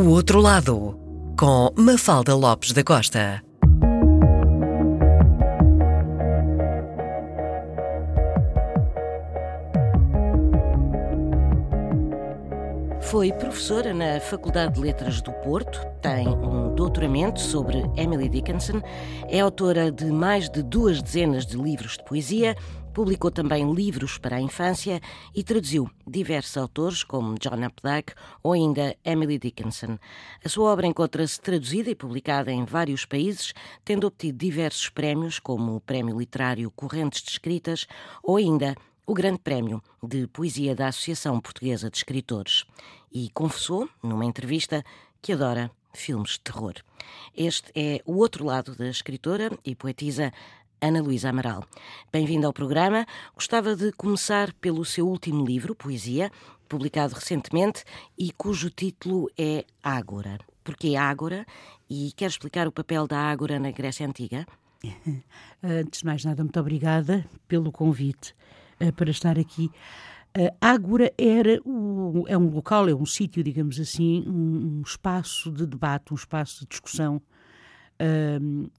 O Outro Lado, com Mafalda Lopes da Costa. Foi professora na Faculdade de Letras do Porto, tem um doutoramento sobre Emily Dickinson, é autora de mais de duas dezenas de livros de poesia, publicou também livros para a infância e traduziu diversos autores, como John Updike ou ainda Emily Dickinson. A sua obra encontra-se traduzida e publicada em vários países, tendo obtido diversos prémios, como o Prémio Literário Correntes de Escritas ou ainda o Grande Prémio de Poesia da Associação Portuguesa de Escritores e confessou, numa entrevista, que adora filmes de terror. Este é o outro lado da escritora e poetisa Ana Luísa Amaral. Bem-vinda ao programa. Gostava de começar pelo seu último livro, Poesia, publicado recentemente e cujo título é Ágora. Porquê Ágora? E quer explicar o papel da Ágora na Grécia Antiga? Antes de mais nada, muito obrigada pelo convite uh, para estar aqui. Uh, Ágora era o, é um local, é um sítio, digamos assim, um, um, espaço de debate, um espaço de discussão.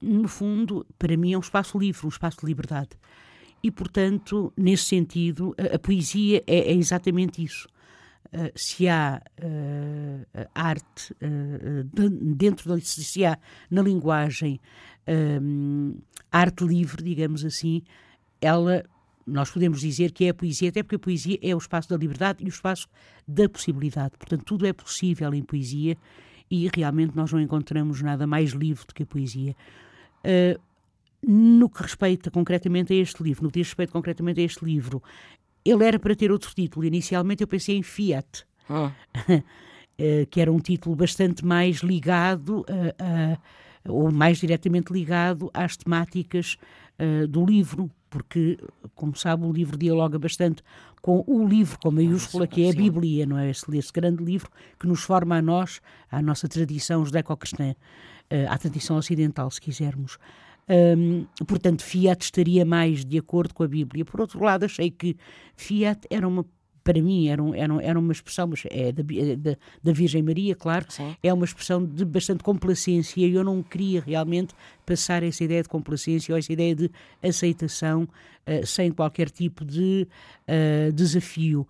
No fundo, para mim, é um espaço livre, um espaço de liberdade. E, portanto, nesse sentido, a, a poesia é, é, exatamente isso. Uh, se há uh, arte uh, dentro da se há na linguagem arte livre, digamos assim, ela nós podemos dizer que é a poesia, até porque a poesia é o espaço da liberdade e o espaço da possibilidade. Portanto, tudo é possível em poesia e realmente nós não encontramos nada mais livre do que a poesia. Uh, no que respeita concretamente a este livro, no que diz respeito concretamente a este livro, ele era para ter outro título. Inicialmente eu pensei em Fiat, oh. que era um título bastante mais ligado a, a, ou mais diretamente ligado às temáticas uh, do livro, porque, como sabe, o livro dialoga bastante com o livro com maiúscula, que é a Bíblia, não é? Esse, esse grande livro que nos forma a nós, à nossa tradição judaico-cristã, eh, à tradição ocidental, se quisermos. Portanto, Fiat estaria mais de acordo com a Bíblia. Por outro lado, achei que Fiat era uma para mim era, um, era, um, era uma expressão, mas é da, é da, da Virgem Maria, claro, Sim. é uma expressão de bastante complacência e eu não queria realmente passar essa ideia de complacência ou essa ideia de aceitação uh, sem qualquer tipo de uh, desafio.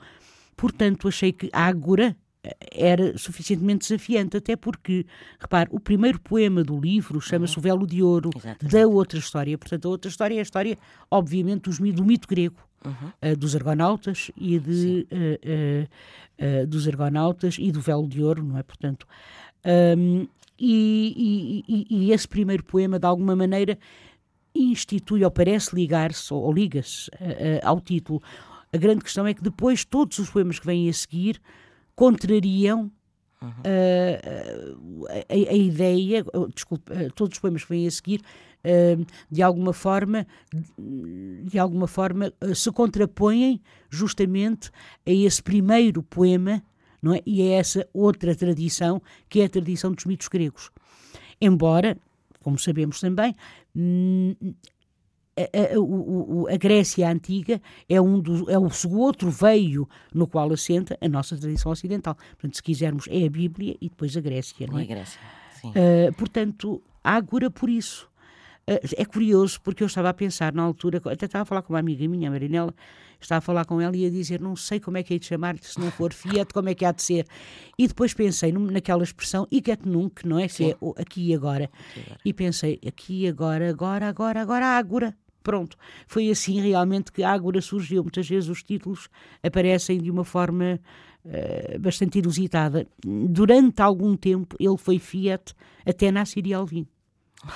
Portanto, achei que Ágora eh, era suficientemente desafiante, até porque, repare, o primeiro poema do livro chama-se uhum. O Velo de Ouro, Exatamente. da outra história. Portanto, a outra história é a história, obviamente, dos, do mito grego uhum. uh, dos argonautas e de, uh, uh, dos argonautas e do véu de ouro, não é? Portanto, um, e, e, e, esse primeiro poema, de alguma maneira, institui ou parece ligar-se ou, ou liga-se ao título. A grande questão é que depois todos os poemas que vêm a seguir contrariam Uh, a, a, ideia, desculpe, todos os poemas que vêm a seguir de alguma forma, de alguma forma eh, se contrapõem justamente a esse primeiro poema não é? e a essa outra tradição, que é a tradição dos mitos gregos. Embora, como sabemos também, hum, a, a, a, Grécia Antiga é, um do, é o outro veio no qual assenta a nossa tradição ocidental. Portanto, se quisermos, é a Bíblia e depois a Grécia. Não é? a Grécia, sim. Uh, portanto, Ágora por isso. Eh, é curioso, porque eu estava a pensar na altura, até estava a falar com uma amiga minha, a Marinela, estava a falar com ela e a dizer: Não sei como é que é de chamar, se não for Fiat, como é que há de ser. E depois pensei naquela expressão, e que nunca, não é? Que é aqui e agora. Agora. E pensei: aqui, agora, agora, agora, agora, ágora. Pronto. Foi assim realmente que a Ágora surgiu. Muitas vezes os títulos aparecem de uma forma uh, bastante inusitada. Durante algum tempo ele foi Fiat até na Síria Alvim.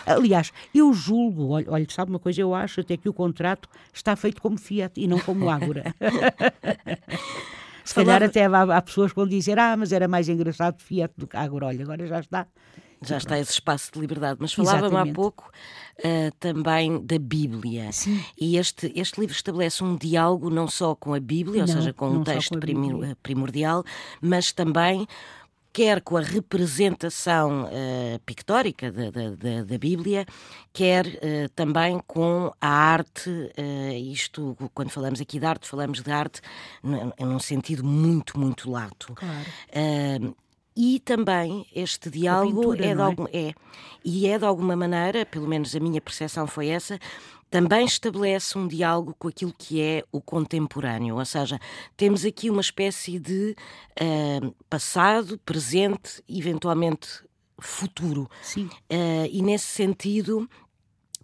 Aliás, eu julgo, olha, sabe uma coisa, eu acho até que o contrato está feito como Fiat e não como Ágora. Se calhar até há, há, pessoas que vão dizer, ah, mas era mais engraçado Fiat do que Ágora. Olha, agora já está. Já está esse espaço de liberdade. Mas falava-me há pouco uh, também da Bíblia. Sim. E este, este livro estabelece um diálogo não só com a Bíblia, não, ou seja, com um texto com primordial, mas também quer com a representação uh, pictórica da, da, da, Bíblia, quer uh, também com a arte. Uh, isto, quando falamos aqui de arte, falamos de arte num sentido muito, muito lato. Claro e também este diálogo pintura, é, de algum, é? é e é de alguma maneira, pelo menos a minha percepção foi essa, também estabelece um diálogo com aquilo que é o contemporâneo, ou seja, temos aqui uma espécie de uh, passado, presente, eventualmente futuro. Sim. Uh, e nesse sentido,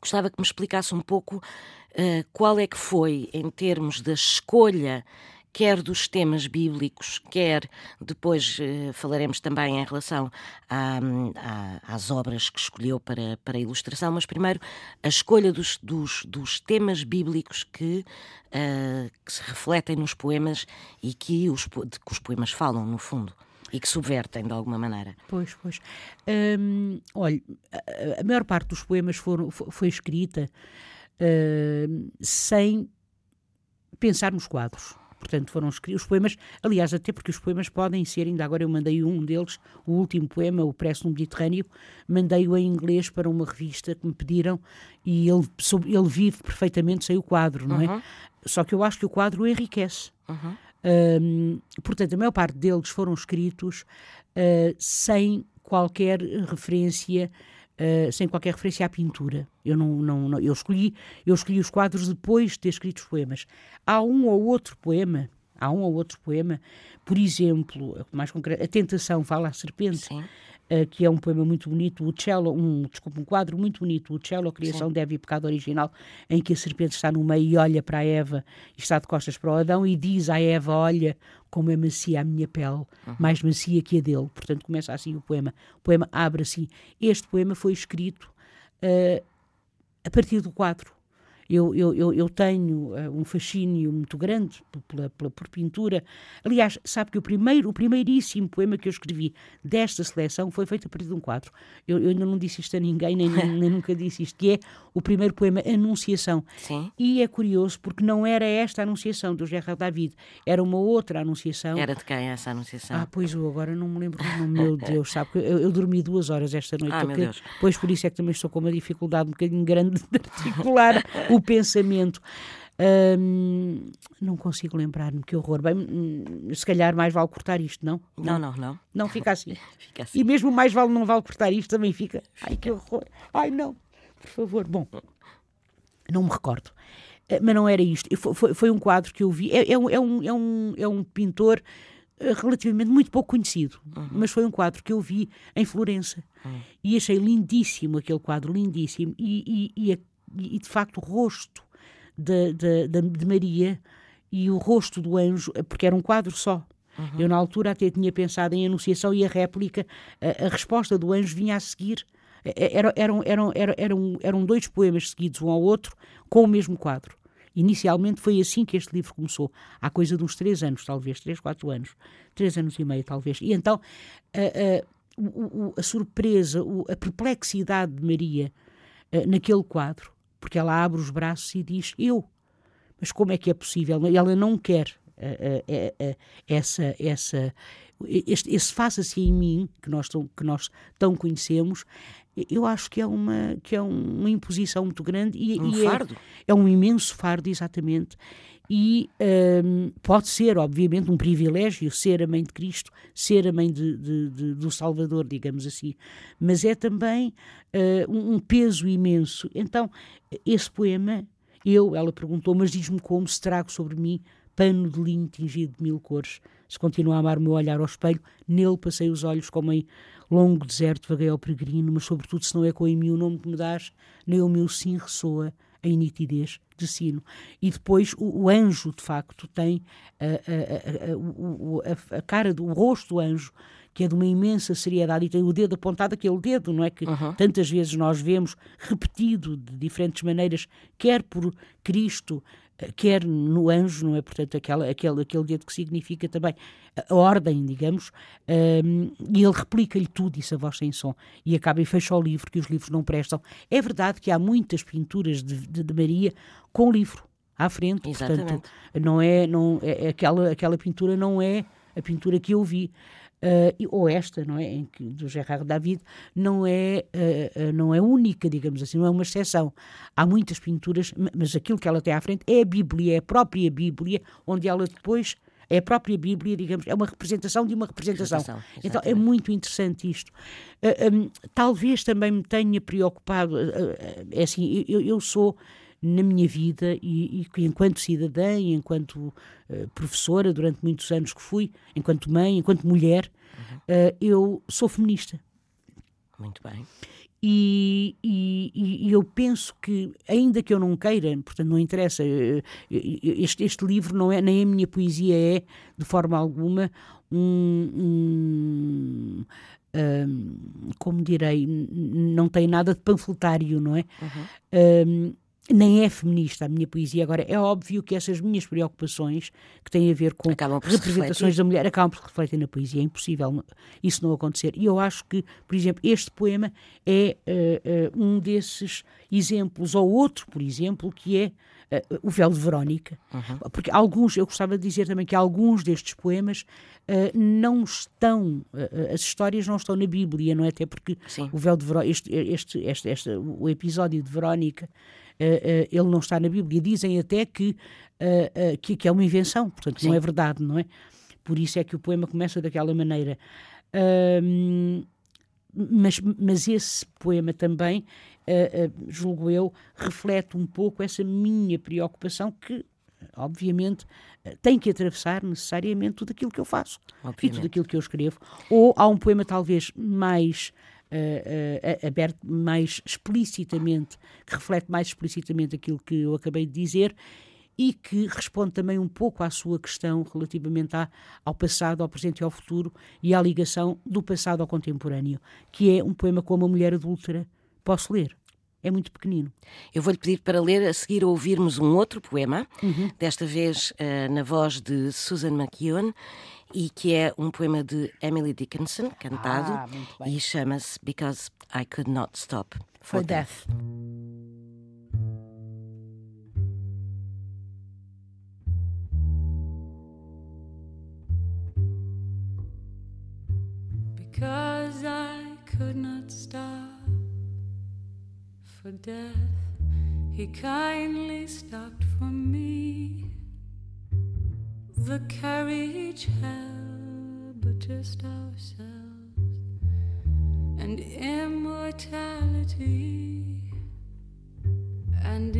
gostava que me explicasse um pouco uh, qual é que foi, em termos da escolha quer dos temas bíblicos, quer depois eh, falaremos também em relação à, à, às obras que escolheu para, para a ilustração, mas primeiro a escolha dos, dos, dos temas bíblicos que, uh, que, se refletem nos poemas e que os, de que os poemas falam, no fundo. E que subvertem de alguma maneira. Pois, pois. Hum, olha, a, maior parte dos poemas foram, foi escrita uh, sem pensar nos quadros portanto foram escritos os poemas, aliás, até porque os poemas podem ser, ainda agora eu mandei um deles, o último poema, o Preço no Mediterrâneo, mandei-o em inglês para uma revista que me pediram e ele, ele vive perfeitamente sem o quadro, não é? Uhum. Só que eu acho que o quadro enriquece. Uhum. Um, portanto, a maior parte deles foram escritos uh, sem qualquer referência uh, sem qualquer referência à pintura. Eu não, não, não, eu escolhi eu escolhi os quadros depois de ter escrito os poemas. Há um ou outro poema, há um ou outro poema, por exemplo, mais concreto, a Tentação fala à serpente. Sim que é um poema muito bonito, o cello, um, desculpa, um quadro muito bonito, o cello, a criação Sim. deve e pecado original, em que a serpente está no meio e olha para a Eva e está de costas para o Adão e diz à Eva, olha como é macia a minha pele, uhum. mais macia que a dele. Portanto, começa assim o poema. O poema abre assim. Este poema foi escrito uh, a partir do quadro eu, eu, eu, eu tenho uh, um fascínio muito grande pela, pela, por pintura. Aliás, sabe que o primeiro, o primeiríssimo poema que eu escrevi desta seleção foi feito a partir de um quadro. Eu, eu ainda não disse isto a ninguém, nem, nem, nunca disse isto, que é o primeiro poema Anunciação. Sim. E é curioso porque não era esta a Anunciação do Gerard David, era uma outra Anunciação. Era de quem essa Anunciação? Ah, pois eu agora não me lembro do nome, meu Deus, sabe? Eu, eu dormi duas horas esta noite. Ah, meu Deus. Pois por isso é que também estou com uma dificuldade um bocadinho grande de articular o pensamento. Hum, não consigo lembrar-me, que horror. Bem, hum, se calhar mais vale cortar isto, não? Não, não, não. Não, fica assim. fica assim. E mesmo mais vale não vale cortar isto, também fica. Ai, que horror. Ai, não. Por favor. Bom, não me recordo. Eh, mas não era isto. Foi, foi, um quadro que eu vi. É, é, um, é, um, é, um, é um pintor eh, relativamente muito pouco conhecido, uhum. mas foi um quadro que eu vi em Florença uhum. e achei lindíssimo aquele quadro, lindíssimo. E, e, e, e de facto o rosto de, de, de, de, Maria e o rosto do anjo, porque era um quadro só. Uhum. Eu, na altura, até tinha pensado em Anunciação e a réplica, a, a resposta do anjo vinha a seguir. Era, eram, eram, eram, eram, eram dois poemas seguidos, um ao outro, com o mesmo quadro. Inicialmente foi assim que este livro começou, há coisa de uns três anos, talvez, três, quatro anos, três anos e meio, talvez. E então a, a, a surpresa, a perplexidade de Maria naquele quadro porque ela abre os braços e diz: Eu. Mas como é que é possível? Ela não quer uh, uh, essa, essa, este, esse faça-se em mim, que nós, tão, que nós tão conhecemos, eu acho que é uma, que é uma imposição muito grande. E, um e é fardo. É, é, um imenso fardo, exatamente e um, pode ser, obviamente, um privilégio ser a mãe de Cristo, ser a mãe de, de, de, do Salvador, digamos assim, mas é também uh, um peso imenso. Então, esse poema, eu, ela perguntou, mas diz-me como se trago sobre mim pano de linho tingido de mil cores. Se continuo a amar o meu olhar ao espelho, nele passei os olhos como em longo deserto vaguei ao peregrino, mas sobretudo se não é com em mim o nome que me dás, nem o meu sim ressoa em nitidez de sino. E depois o, o anjo, de facto, tem a, a, a, a, cara do o rosto do anjo, que é de uma imensa seriedade, e tem o dedo apontado, aquele dedo, não é? Que uhum. tantas vezes nós vemos repetido de diferentes maneiras, quer por Cristo, quer no anjo, não é? Portanto, aquela, aquele, aquele dedo que significa também a ordem, digamos, um, e ele replica-lhe tudo, isso a voz sem som, e acaba e fecha o livro, que os livros não prestam. É verdade que há muitas pinturas de, de, de Maria com livro à frente, Exatamente. portanto, não é, não, é, aquela, aquela pintura não é a pintura que eu vi. Uh, ou esta, não é, em que, do Gerard David, não é, uh, uh, não é única, digamos assim, não é uma exceção. Há muitas pinturas, mas aquilo que ela tem à frente é a Bíblia, é a própria Bíblia, onde ela depois é a própria Bíblia, digamos, é uma representação de uma representação. representação então é muito interessante isto. Uh, um, talvez também me tenha preocupado, uh, é assim, eu, eu sou na minha vida e, e enquanto cidadã, e enquanto uh, professora durante muitos anos que fui, enquanto mãe, enquanto mulher, uhum. uh, eu sou feminista. Muito bem. E, e, e, eu penso que, ainda que eu não queira, portanto não interessa, eh, este, este livro não é, nem a minha poesia é, de forma alguma, um, um, um como direi, não tem nada de panfletário, não é? Uhum nem é feminista a minha poesia. Agora, é óbvio que essas minhas preocupações, que têm a ver com representações da mulher, acabam por se refletir na poesia. É impossível isso não acontecer. E eu acho que, por exemplo, este poema é uh, uh, um desses exemplos, ou outro, por exemplo, que é uh, o véu de Verónica. Uhum. Porque alguns, eu gostava de dizer também que alguns destes poemas não estão, as histórias não estão na Bíblia, não é? Até porque Sim. o véu de Verónica, este, este, este, este, o episódio de Verónica ele não está na Bíblia. Dizem até que, uh, que, que, é uma invenção, portanto, Sim. não é verdade, não é? Por isso é que o poema começa daquela maneira. mas, mas esse poema também, julgo eu, reflete um pouco essa minha preocupação que obviamente, tem que atravessar necessariamente tudo aquilo que eu faço obviamente. e tudo aquilo que eu escrevo. Ou há um poema talvez mais uh, aberto mais explicitamente, que reflete mais explicitamente aquilo que eu acabei de dizer e que responde também um pouco à sua questão relativamente à, ao passado, ao presente e ao futuro e à ligação do passado ao contemporâneo, que é um poema como a mulher adúltera. Posso ler? É muito pequenino. Eu vou-lhe pedir para ler a seguir ouvirmos um outro poema, uhum. desta vez uh, na voz de Susan McKeown, e que é um poema de Emily Dickinson, cantado, ah, e chama-se Because I Could Not Stop for, for Death. death. Because I could not stop for death, he kindly stopped for me. The carriage held but just ourselves. And immortality and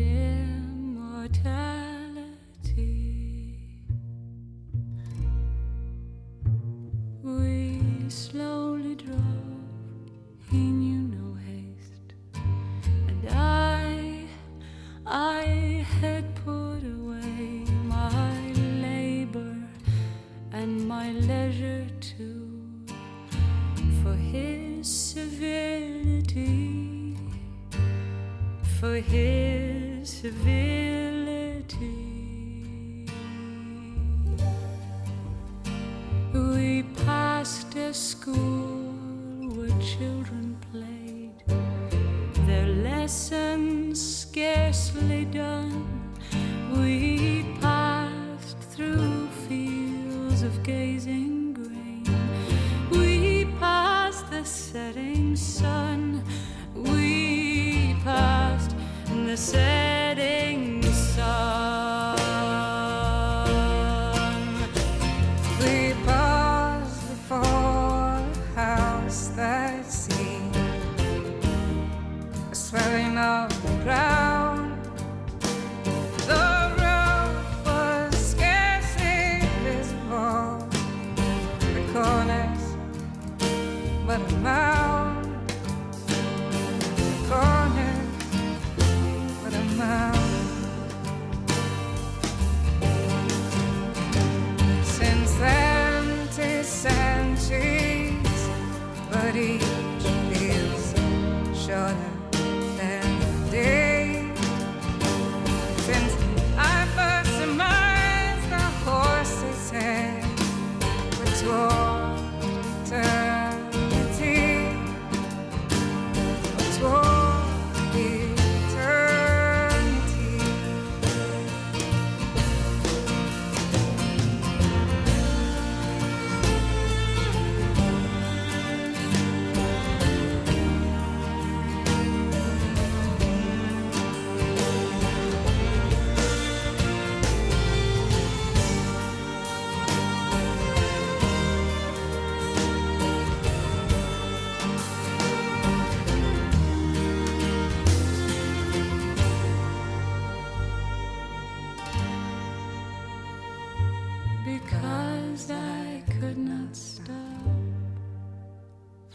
because I could not stop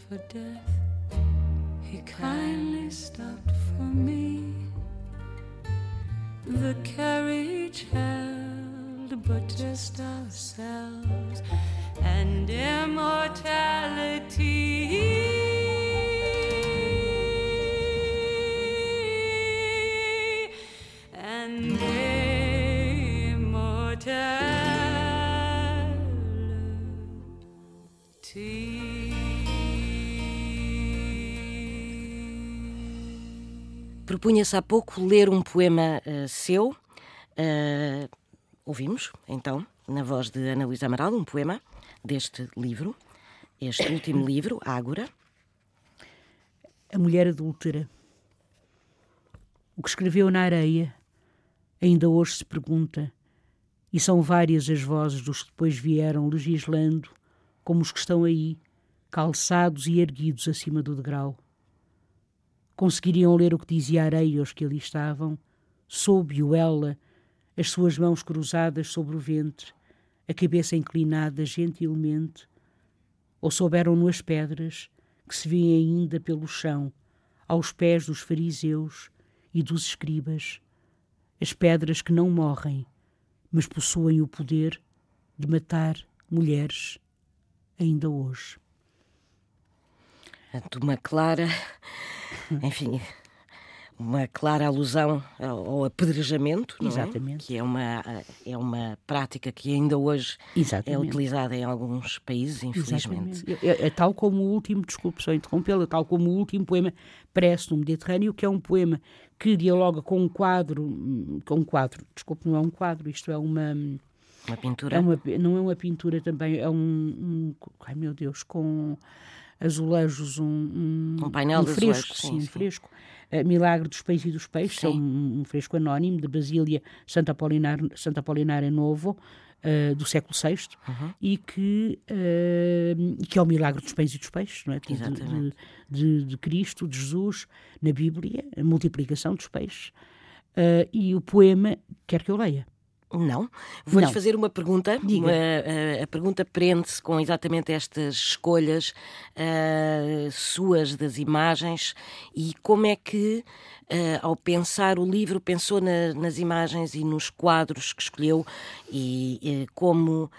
for death. He kindly stopped for me. The carriage held but just ourselves and immortality. Propunha-se há pouco ler um poema uh, seu. Uh, ouvimos, então, na voz de Ana Luísa Amaral, um poema deste livro, este último livro, Ágora. A Mulher Adúltera. O que escreveu na areia ainda hoje se pergunta, e são várias as vozes dos que depois vieram legislando, como os que estão aí, calçados e erguidos acima do degrau. Conseguiriam ler o que dizia a areia aos que ali estavam, soube-o ela, as suas mãos cruzadas sobre o ventre, a cabeça inclinada gentilmente, ou souberam-no as pedras que se vêem ainda pelo chão, aos pés dos fariseus e dos escribas, as pedras que não morrem, mas possuem o poder de matar mulheres ainda hoje. De uma clara, enfim, uma clara alusão ao apedrejamento, é? Exatamente. É? que é uma, é uma prática que ainda hoje é Exatamente. é utilizada em alguns países, infelizmente. É, é, tal como o último, desculpe só interrompê-la, tal como o último poema Prece no Mediterrâneo, que é um poema que dialoga com um quadro, com um quadro, desculpe, não é um quadro, isto é uma... Uma pintura? É uma, não é uma pintura também, é um, um ai meu Deus, com azulejos, um, um, um painel um de fresco, azulejos, sim, sim. fresco uh, Milagre dos Peixes e dos Peixes, é um, um, fresco anónimo de Basília Santa Apolinária, Santa Apolinária Novo, uh, do século VI, uhum. e que, uh, que é o Milagre dos Peixes e dos Peixes, não é? De, de, de, de, Cristo, de Jesus, na Bíblia, a multiplicação dos peixes. e o poema, quer que eu leia? Não. Vou-lhe fazer uma pergunta. Uma, a, a, pergunta prende-se com exatamente estas escolhas uh, suas das imagens e como é que, uh, ao pensar o livro, pensou na, nas imagens e nos quadros que escolheu e uh, como.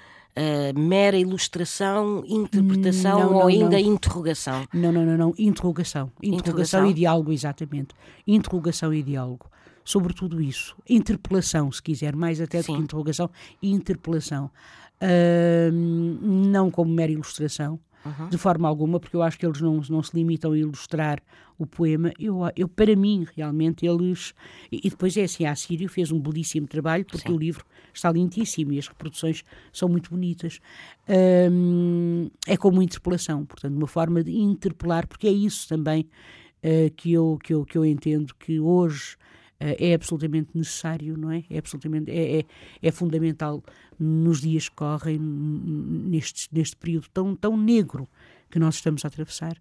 mera ilustração, interpretação não, não, ou ainda não. interrogação? Não, não, não, não. Interrogação. Interrogação, interrogação e diálogo, exatamente. Interrogação e diálogo sobre tudo isso. Interpelação, se quiser, mais até do que interrogação, interpelação. Uh, não como mera ilustração, uhum. de forma alguma, porque eu acho que eles não, não se limitam a ilustrar o poema. Eu, eu para mim, realmente, eles. E, e depois é assim: a Sírio fez um belíssimo trabalho, porque Sim. o livro está lindíssimo e as reproduções são muito bonitas. Um, é como interpelação, portanto, uma forma de interpelar, porque é isso também uh, que, eu, que, eu, que eu entendo que hoje é absolutamente necessário, não é? É absolutamente é, é, é, fundamental nos dias que correm, neste, neste período tão, tão negro que nós estamos a atravessar.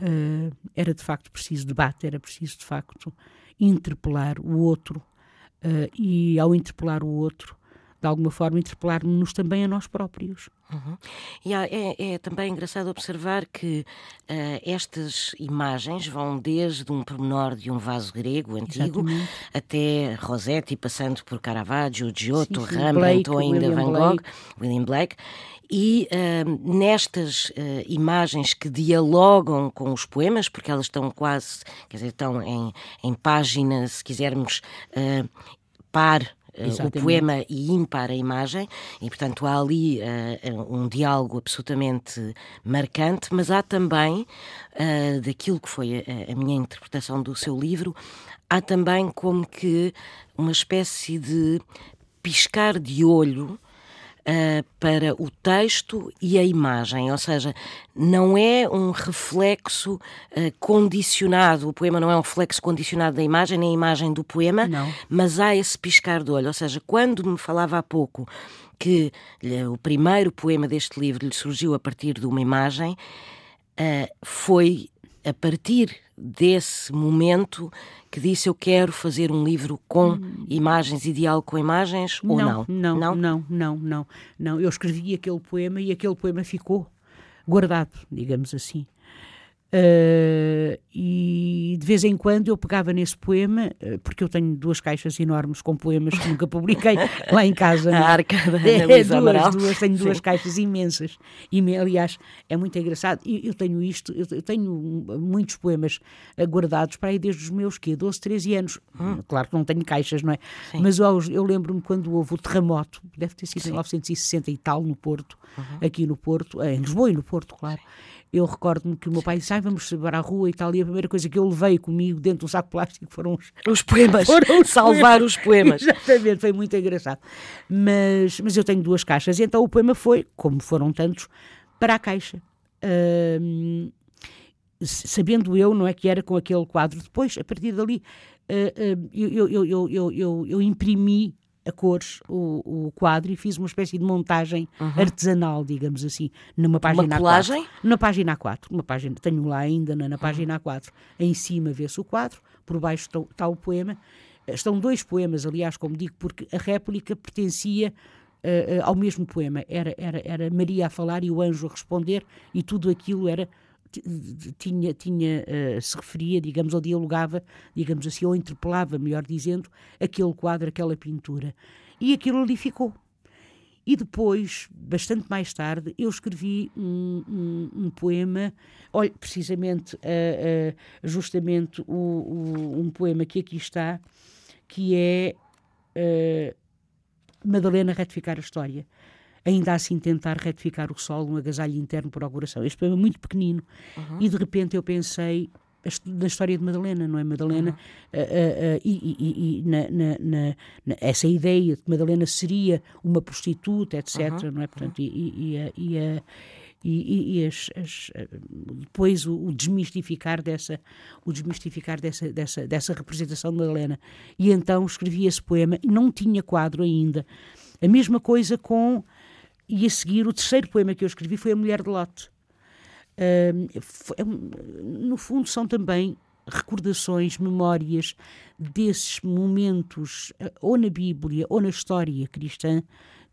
Uh, era de facto preciso debate, era preciso de facto interpelar o outro uh, e ao interpelar o outro de alguma forma interpelar-nos também a nós próprios. Uhum. E há, é, é, também engraçado observar que uh, estas imagens vão desde um pormenor de um vaso grego antigo Exatamente. até Rossetti, passando por Caravaggio, Giotto, sim, sim. Rembrandt Blake, ou ainda William Van Gogh, Blake. William Blake. E uh, nestas uh, imagens que dialogam com os poemas, porque elas estão quase, quer dizer, estão em, em página, se quisermos, par Exatamente. o poema e ímpar a imagem, e portanto há ali uh, um diálogo absolutamente marcante, mas há também, uh, daquilo que foi a, a, minha interpretação do seu livro, há também como que uma espécie de piscar de olho uh, para o texto e a imagem, ou seja, não é um reflexo uh, condicionado, o poema não é um reflexo condicionado da imagem, nem a imagem do poema, não. mas há esse piscar de olho, ou seja, quando me falava há pouco que o primeiro poema deste livro lhe surgiu a partir de uma imagem, uh, foi a partir desse momento que disse eu quero fazer um livro com hum. imagens e diálogo com imagens ou não? Não, não, não, não, não, não. Eu escrevi aquele poema e aquele poema ficou guardado, digamos assim. Uh, e de vez em quando eu pegava nesse poema, uh, porque eu tenho duas caixas enormes com poemas que nunca publiquei lá em casa. A arca da Ana É, Luísa duas, Amaral. duas, tenho duas Sim. caixas imensas. E, aliás, é muito engraçado. Eu, eu tenho isto, eu, eu tenho muitos poemas eh, guardados para aí desde os meus quê? 12, 13 anos. Claro que não tenho caixas, não é? Sim. Mas aos- eu lembro-me quando houve o terremoto, deve ter sido em 1960 e tal, no Porto, aqui no Porto, eh, em Lisboa e no Porto, claro. Eu recordo-me que o meu pai disse: vamos para a rua e tal. E a primeira coisa que eu levei comigo dentro de um saco de plástico foram os, Os poemas. Foram os Salvar poemas. os poemas. Exatamente, foi muito engraçado. Mas, mas eu tenho duas caixas, e então o poema foi, como foram tantos, para a caixa. Sabendo eu, não é que era com aquele quadro. Depois, a partir dali, ah, ah, eu, eu, eu, eu, eu, eu imprimi a cores o, o quadro e fiz uma espécie de montagem artesanal, digamos assim, numa página colagem? A4. Na página A4, uma página, tenho lá ainda na, na página A4. Em cima vê-se o quadro, por baixo está, o poema. Estão dois poemas, aliás, como digo, porque a réplica pertencia eh, eh, ao mesmo poema. Era, era, era Maria a falar e o anjo a responder, e tudo aquilo era tinha, tinha eh, se referia, digamos, ou dialogava, digamos assim, ou interpelava, melhor dizendo, aquele quadro, aquela pintura. E aquilo ali ficou. E depois, bastante mais tarde, eu escrevi um, um- um poema, olha, precisamente, eh, eh, justamente o, o- um poema que aqui está, que é eh, Madalena retificar a história. Ainda assim tentar retificar o sol num agasalho interno por auguração. Este poema é muito pequenino e de repente eu pensei na história de Madalena, não é? Madalena, e, e- e- e na, na- na- na- essa ideia de que Madalena seria uma prostituta, etc., não é? Portanto, e, e- e a- e as- as, depois o, o desmistificar dessa o desmistificar dessa, dessa, dessa representação de Madalena e então escrevi esse poema e não tinha quadro ainda a mesma coisa com e a seguir o terceiro poema que eu escrevi foi a Mulher de Lote foi- é no fundo são também recordações, memórias desses momentos, eh, ou na Bíblia ou na história cristã,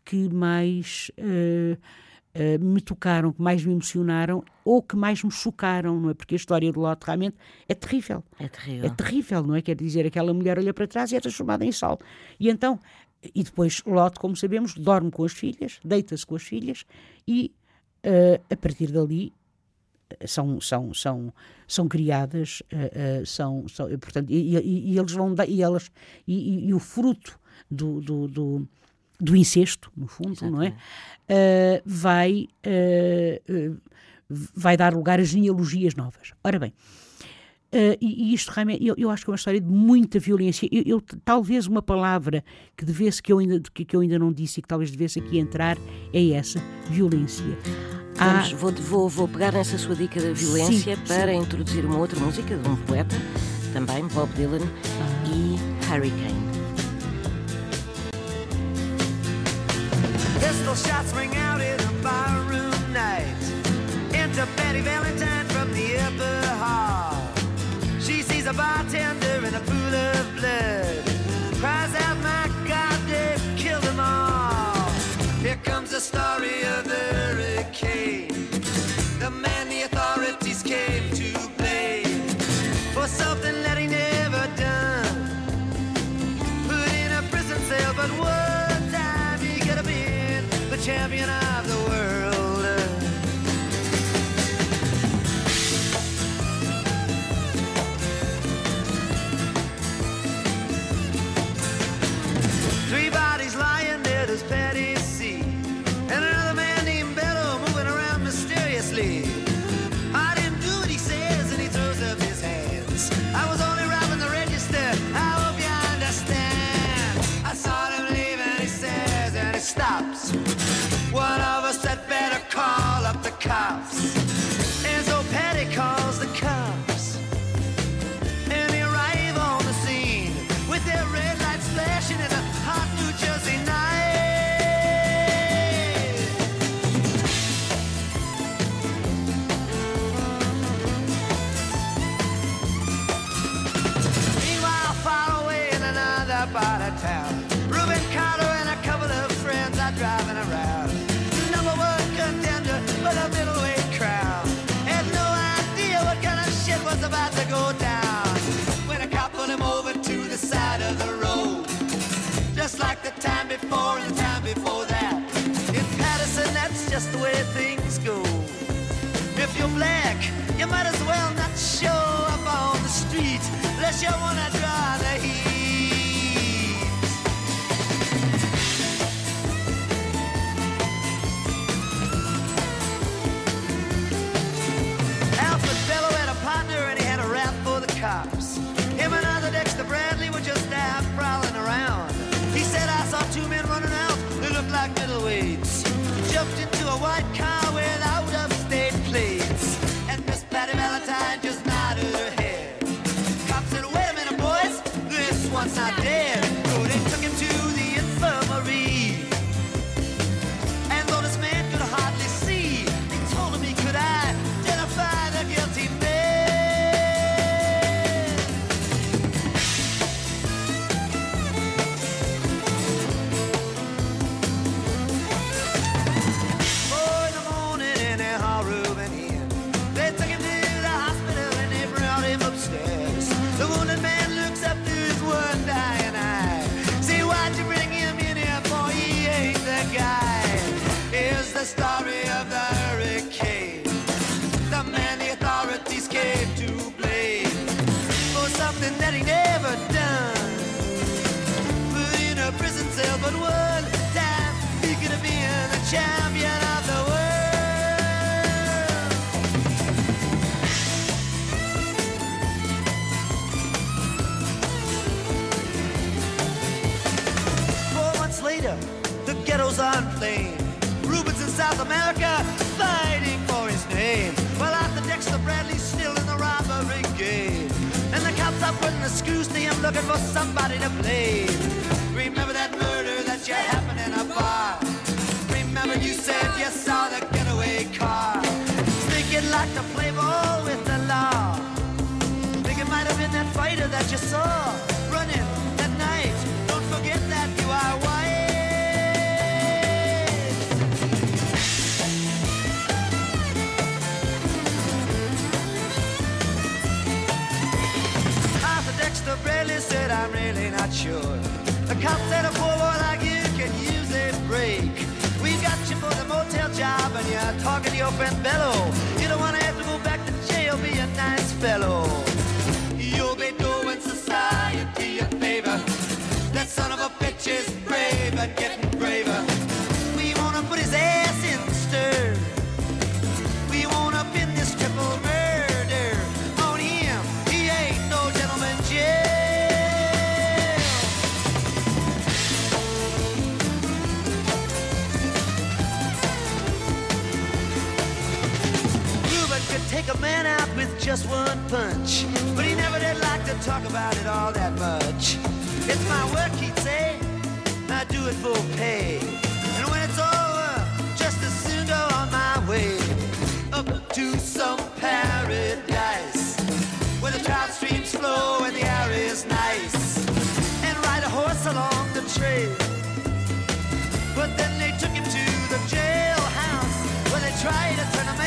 que mais eh, eh, me tocaram, que mais me emocionaram ou que mais me chocaram, não é? Porque a história de Lot realmente é terrível. É terrível. É terrível, não é? Quer dizer, aquela mulher olha para trás e é transformada em sal. E então, e depois Lot, como sabemos, dorme com as filhas, deita-se com as filhas e eh, a partir dali eh, são, são, são, são criadas, eh, eh, são, são, portanto, e, e- e eles vão dar, e elas, e, e- o fruto do, do, do, do incesto, no fundo, não é? Eh, vai, vai dar lugar a genealogias novas. Ora bem, eh, e, e isto realmente, eu, eu acho que é uma história de muita violência. Eu, eu- talvez uma palavra que devesse, que eu, ainda, que, que eu ainda não disse e que talvez devesse aqui entrar, é essa, violência. Há- Vamos, vou, vou, vou pegar nessa sua dica da violência Sim, para introduzir uma outra música de um poeta, também Bob Dylan, e Hurricane. Pistol shots ring out in a barroom night. Enter Betty Valentine from the upper hall. Sees a bartender in a pool of blood. Cries out, my God, they've killed them all. Here comes the story of the unless you wanna draw the heat. Looking for somebody to blame. Remember that murder that you happened in a bar. Remember you said you saw the getaway car. Think like to play ball with the law. Think it might have been that fighter that you saw running I'm really not sure. The cop said, a poor boy like you can use a break. We got you for the motel job and you're talking to your friend Bello. You don't want to have to go back to jail, be a nice fellow. You'll be doing society a favor. That son of a bitch is brave and getting just one punch, but he never did like to talk about it all that much. It's my work, he'd say. I do it for pay. And when it's over, just as soon go on my way up to some paradise where the trout streams flow and the air is nice, and ride a horse along the trail. But then they took him to the jailhouse where they tried to turn a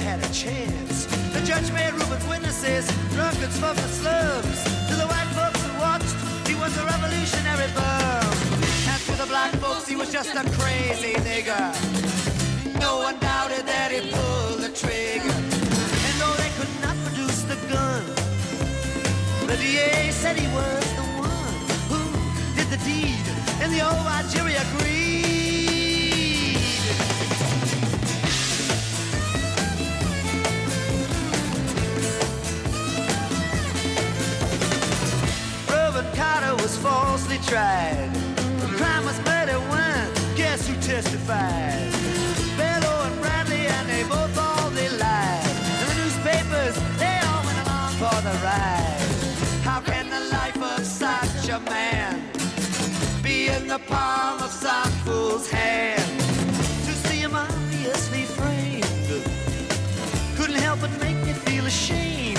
had a chance. The judge made Reuben's witnesses drunkards from slums. To the white folks who watched, he was a revolutionary bum. And to the black folks, he was just a crazy nigger. No one doubted that he pulled the trigger. And though they could not produce the gun, the DA said he was the one who did the deed, and the old jury agreed. Was falsely tried. The crime was murder one. Guess who testified? Bello and Bradley, and they both all they lied. And the newspapers, they all went along for the ride. How can the life of such a man be in the palm of some fool's hand? To see him obviously framed couldn't help but make me feel ashamed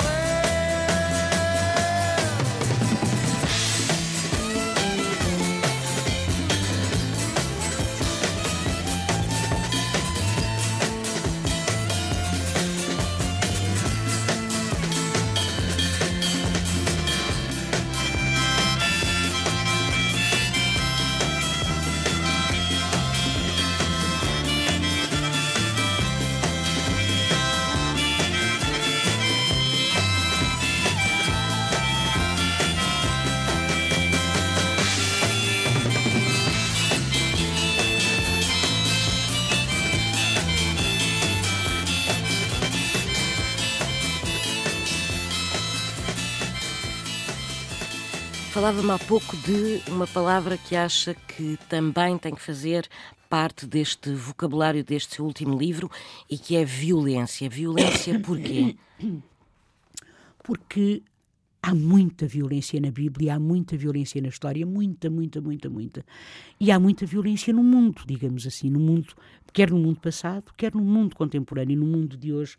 Falava-me há pouco de uma palavra que acha que também tem que fazer parte deste vocabulário deste seu último livro e que é violência. Violência porquê? Porque há muita violência na Bíblia, há muita violência na história, muita, muita, muita, muita. E há muita violência no mundo, digamos assim, no mundo, quer no mundo passado, quer no mundo contemporâneo, no mundo de hoje.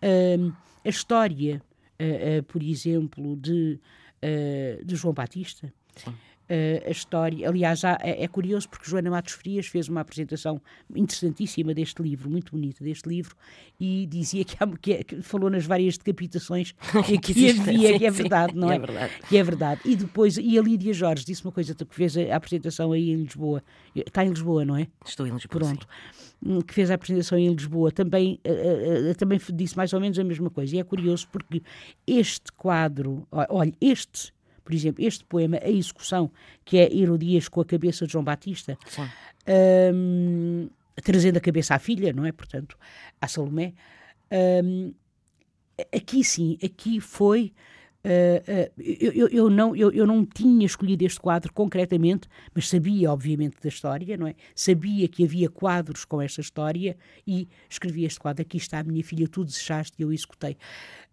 Ahm, a história, ah, ah, por exemplo, de, ah, de João Batista. Ah, a história, aliás, há- é, é curioso porque Joana Matos Frias fez uma apresentação interessantíssima deste livro, muito bonita deste livro, e dizia que, há- que é- que falou nas várias decapitações que, Que havia, sim, que é sim, verdade, não é é? verdade. Que é verdade. E depois, e a Lídia Jorge disse uma coisa, que fez a, apresentação aí em Lisboa. Está em Lisboa, não é? Estou em Lisboa. Pronto. Hum, Que fez a apresentação em Lisboa, também, eh, eh, também disse mais ou menos a mesma coisa. E é curioso porque este quadro, olha, este, por exemplo, este poema, A Execução, que é Herodias com a cabeça de João Batista, hum, trazendo a cabeça à filha, não é? Portanto, à Salomé. hum, aqui sim, aqui foi. ah, eu, eu- eu não, eu, eu não tinha escolhido este quadro concretamente, mas sabia, obviamente, da história, não é? Sabia que havia quadros com esta história e escrevi este quadro. Aqui está a minha filha, tu desejaste e eu executei.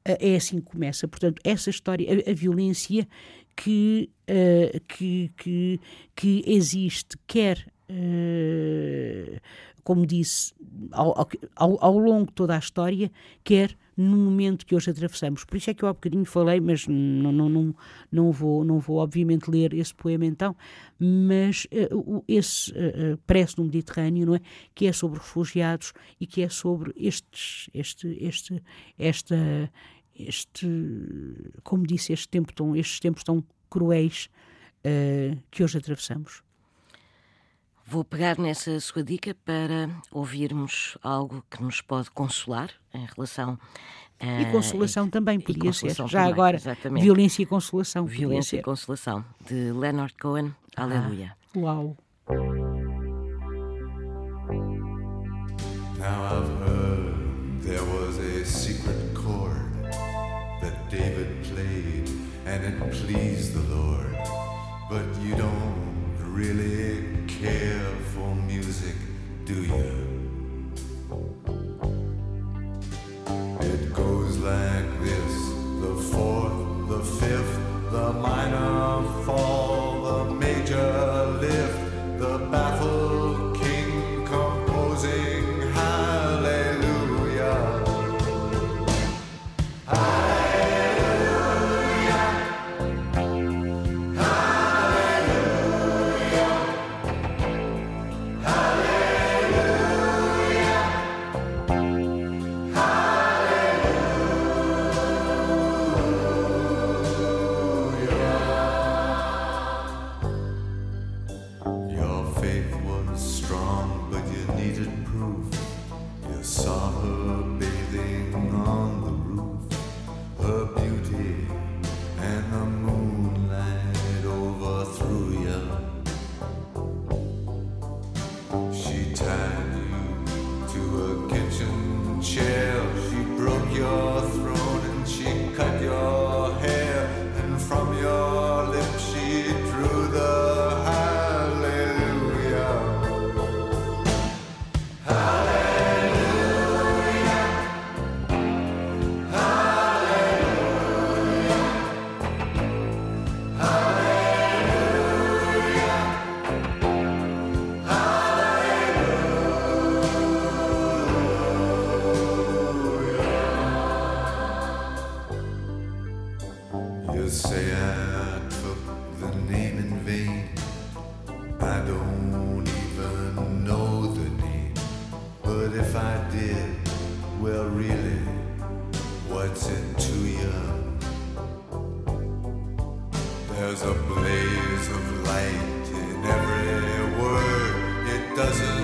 Ah, é assim que começa. Portanto, essa história, a, a violência que, ah, que, que, que existe, quer eh, como disse, ao- ao, ao longo de toda a história, quer no momento que hoje atravessamos. Por isso é que eu há bocadinho falei, mas não, não, não, não, vou, não vou obviamente ler esse poema então, mas eh, o- esse uh, Prece no Mediterrâneo, não é? Que é sobre refugiados e que é sobre estes, este, este, esta, este, como disse, este tempo tão, estes tempos tão cruéis eh, que hoje atravessamos. Vou pegar nessa sua dica para ouvirmos algo que nos pode consolar em relação a. E consolação também podia ser. Já também, agora, exatamente. violência e consolação. Violência e. Consolação, de Leonard Cohen. Aleluia. Uau. Do you? Doesn't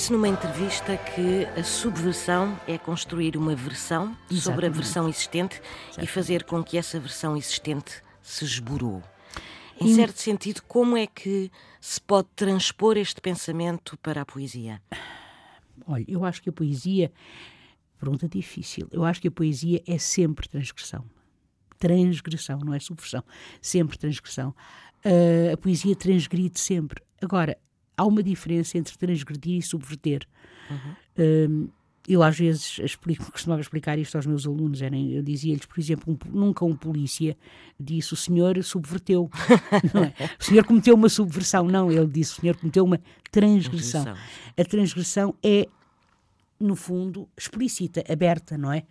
Disse numa entrevista que a subversão é construir uma versão sobre a Exatamente. versão existente e fazer com que essa versão existente se esborou. Em certo sentido, como é que se pode transpor este pensamento para a poesia? Olha, eu acho que a poesia. Pergunta difícil. Eu acho que a poesia é sempre transgressão. Transgressão, não é subversão. Sempre transgressão. Ah, a poesia transgride sempre. Agora, há uma diferença entre transgredir e subverter. Ah, eu às vezes explico, costumava explicar isto aos meus alunos. Era, eu dizia-lhes, por exemplo, um- nunca um polícia disse o senhor subverteu. é? O senhor cometeu uma subversão. Não, ele disse o senhor cometeu uma transgressão. Transgressão. A transgressão é no fundo, explícita, aberta, não é?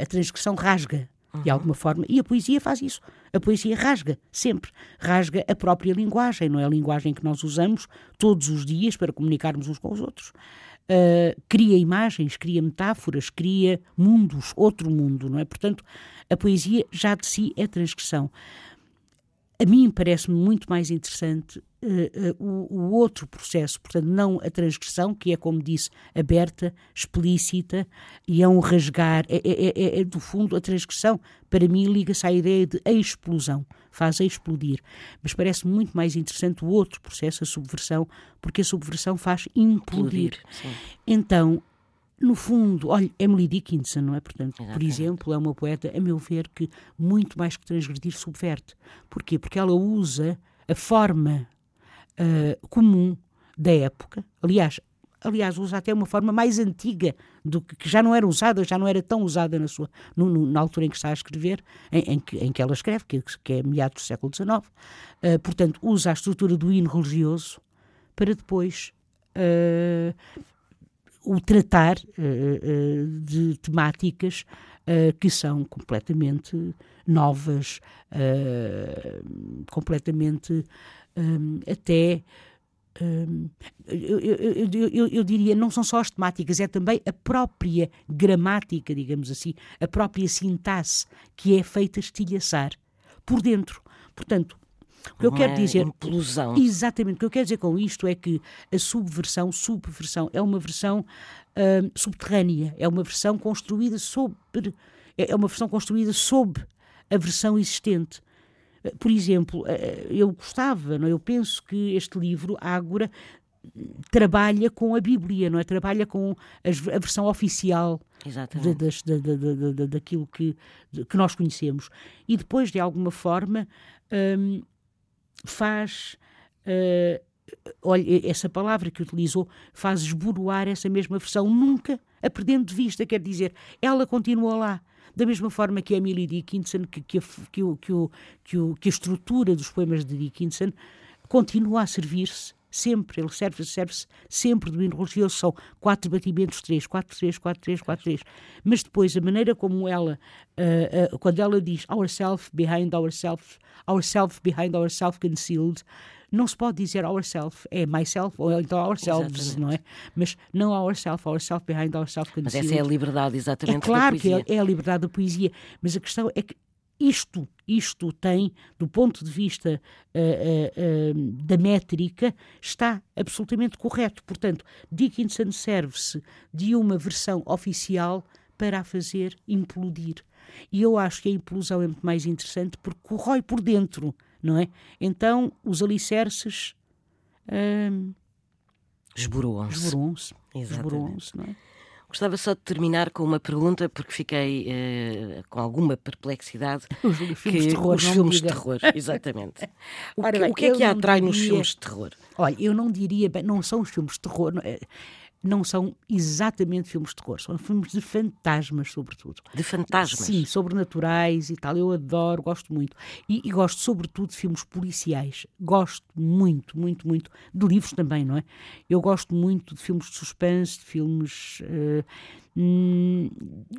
A transgressão rasga, de alguma forma, e a poesia faz isso. A poesia rasga, sempre. Rasga a própria linguagem, não é? A linguagem que nós usamos todos os dias para comunicarmos uns com os outros. Uh, cria imagens, cria metáforas, cria mundos, outro mundo, não é? Portanto, a poesia já de si é transgressão. A mim parece-me muito mais interessante o, o outro processo, portanto, não a transgressão, que é, como disse, aberta, explícita, e é um rasgar, é, é- é- é, do fundo a transgressão, para mim, liga-se à ideia de explosão, faz explodir. Mas parece muito mais interessante o outro processo, a subversão, porque a subversão faz implodir. Então, no fundo, olha, Emily Dickinson, não é? Portanto, por Exatamente. exemplo, é uma poeta, a meu ver, que muito mais que transgredir, subverte. Porquê? Porque ela usa a forma ah, comum da época, aliás, aliás, usa até uma forma mais antiga do que, que já não era usada, já não era tão usada na sua no- no- na altura em que está a escrever, em, em que, em que ela escreve, que, que é meados do século XIX. Ah, portanto, usa a estrutura do hino religioso para depois ah, o tratar de temáticas que são completamente novas, completamente até eu, eu, eu, eu, diria, não são só as temáticas, é também a própria gramática, digamos assim, a própria sintaxe que é feita estilhaçar por dentro. Portanto, o que eu quero dizer. Implosão. Exatamente. O que eu quero dizer com isto é que a subversão, subversão, é uma versão uh, subterrânea, é uma versão construída sobre. É uma versão construída sob a versão existente. Por exemplo, eh, eu gostava, não? É? eu penso que este livro, Ágora, trabalha com a Bíblia, não é? Trabalha com a versão oficial de, de, de, daquilo que, que nós conhecemos. E depois, de alguma forma, hum, faz. Uh, olha, essa palavra que utilizou faz esboroar essa mesma versão, nunca a perdendo de vista, quer dizer, ela continua lá. Da mesma forma que Emily Dickinson, que, que, que, que, que, que a estrutura dos poemas de Dickinson continua a servir-se sempre, ele serve-se serve sempre do hino religioso, são quatro batimentos, três, quatro, três, quatro, três, quatro, três. Mas depois, a maneira como ela, uh, uh, quando ela diz ourself behind ourself, ourself behind ourself concealed, não se pode dizer ourself, é myself ou então ourselves, exatamente. não é? Mas não ourself, ourself behind ourself. Mas essa é a liberdade, exatamente. É claro que é, é a liberdade da poesia, mas a questão é que isto, isto tem, do ponto de vista uh, uh, uh, da métrica, está absolutamente correto. Portanto, Dickinson serve-se de uma versão oficial para a fazer implodir. E eu acho que a implosão é muito mais interessante porque corrói por dentro, não é? Então, os alicerces. Uh, esboroam-se. Esboroam-se. Esboroam-se, não é? Gostava só de terminar com uma pergunta, porque fiquei uh, com alguma perplexidade. Os filmes que, de terror. Os filmes de terror, exatamente. o, que, bem, o que é que atrai diria, nos filmes de terror? Olha, eu não diria, bem, não são os filmes de terror. Não, são exatamente filmes de terror, são filmes de fantasmas, sobretudo. De fantasmas? Sim, sobrenaturais e tal. Eu adoro, gosto muito. E, e, gosto, sobretudo, de filmes policiais. Gosto muito, muito, muito. De livros também, não é? Eu gosto muito de filmes de suspense, de filmes. Uh, Hum,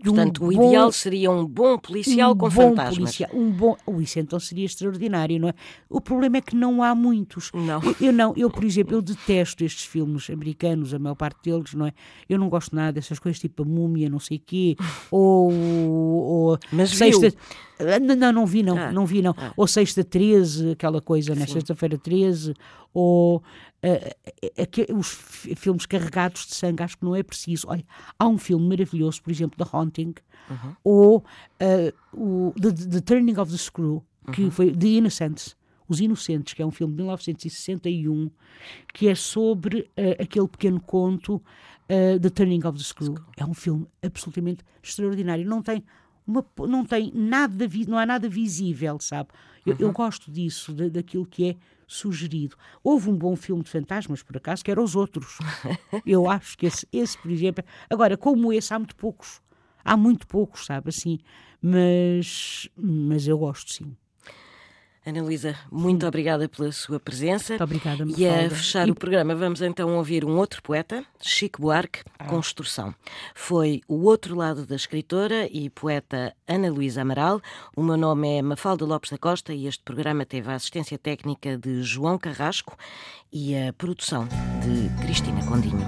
Portanto, um o ideal bom, seria um bom policial um com bom fantasmas. Policial, um bom, oh, isso então seria extraordinário, não é? O problema é que não há muitos. Não. Eu, eu, não, eu, por exemplo, eu detesto estes filmes americanos, a maior parte deles, não é? Eu não gosto nada dessas coisas tipo a múmia, não sei o quê, ou, ou Mas sexta. Viu? Não, não vi, não, ah, não vi, não. Ah. Ou sexta 13, aquela coisa, né? Sexta-feira 13, ou uh, os filmes carregados de sangue, acho que não é preciso. Olha, há um filme maravilhoso, por exemplo, The Haunting, uhum. ou uh, o the, the, Turning of the Screw, que uhum. foi The Innocents. Os Inocentes, que é um filme de 1961, que é sobre uh, aquele pequeno conto uh, The Turning of the Screw. É um filme absolutamente extraordinário. Não tem uma, não tem nada, não há nada visível, sabe? Eu, uhum. eu gosto disso, de, daquilo que é sugerido. Houve um bom filme de fantasmas, por acaso, que era Os Outros. eu acho que esse, esse, por exemplo. Agora, como esse, há muito poucos. Há muito poucos, sabe, assim. Mas, mas eu gosto, sim. Ana Luísa, muito obrigada pela sua presença. Muito obrigada, E a fechar e... o programa, vamos então ouvir um outro poeta, Chico Buarque, ah. Construção. Foi o outro lado da escritora e poeta Ana Luísa Amaral. O meu nome é Mafalda Lopes da Costa e este programa teve a assistência técnica de João Carrasco e a produção de Cristina Condinho.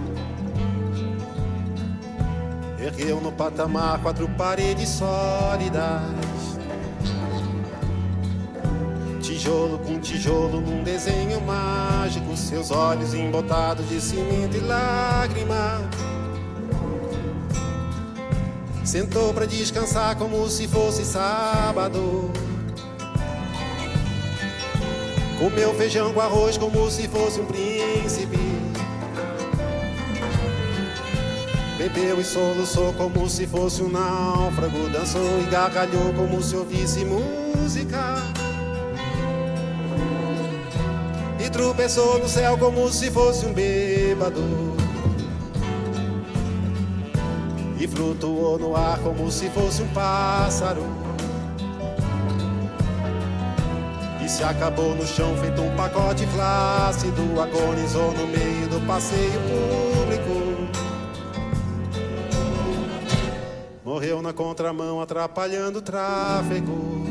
Ergueu no patamar quatro paredes sólidas. Tijolo com tijolo num desenho mágico. Seus olhos embotados de cimento e lágrima. Sentou para descansar como se fosse sábado. Comeu feijão com arroz como se fosse um príncipe. Bebeu e soluçou como se fosse um náufrago. Dançou e gargalhou como se ouvisse música. E tropeçou no céu como se fosse um bêbado. E flutuou no ar como se fosse um pássaro. E se acabou no chão feito um pacote flácido. Agonizou no meio do passeio público. Morreu na contramão, atrapalhando o tráfego.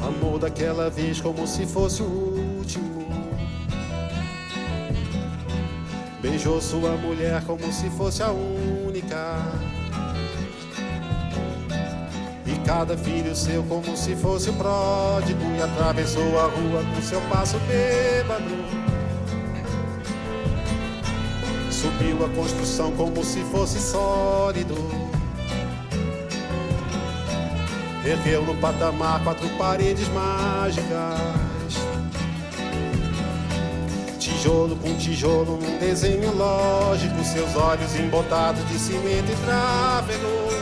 Amou daquela vez como se fosse o último. Beijou sua mulher como se fosse a única. Cada filho seu como se fosse o pródigo. E atravessou a rua com seu passo bêbado. Subiu a construção como se fosse sólido. Ergueu no patamar quatro paredes mágicas. Tijolo com tijolo num desenho lógico. Seus olhos embotados de cimento e tráfego.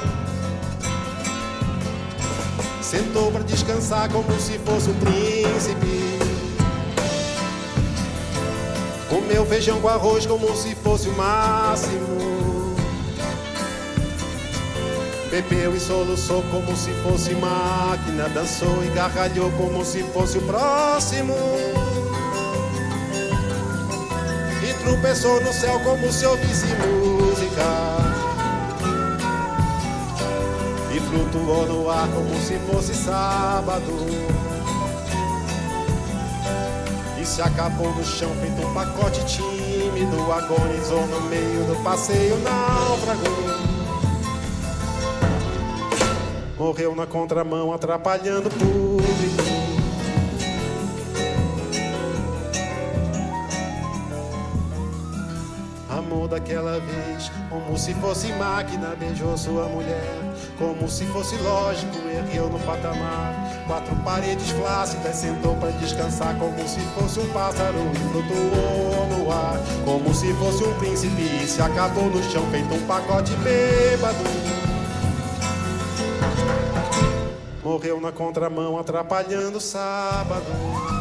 Sentou para descansar como se fosse um príncipe. Comeu feijão com arroz como se fosse o máximo. Bebeu e soluçou como se fosse máquina. Dançou e gargalhou como se fosse o próximo. E tropeçou no céu como se ouvisse música. Flutuou no ar como se fosse sábado. E se acabou no chão feito um pacote tímido. Agonizou no meio do passeio náufrago. Morreu na contramão, atrapalhando o público. Amor daquela vez, como se fosse máquina, beijou sua mulher. Como se fosse lógico, ergueu no patamar. Quatro paredes flácidas, sentou para descansar. Como se fosse um pássaro, flutuou no ar. Como se fosse um príncipe, e se acabou no chão, feito um pacote bêbado. Morreu na contramão, atrapalhando o sábado.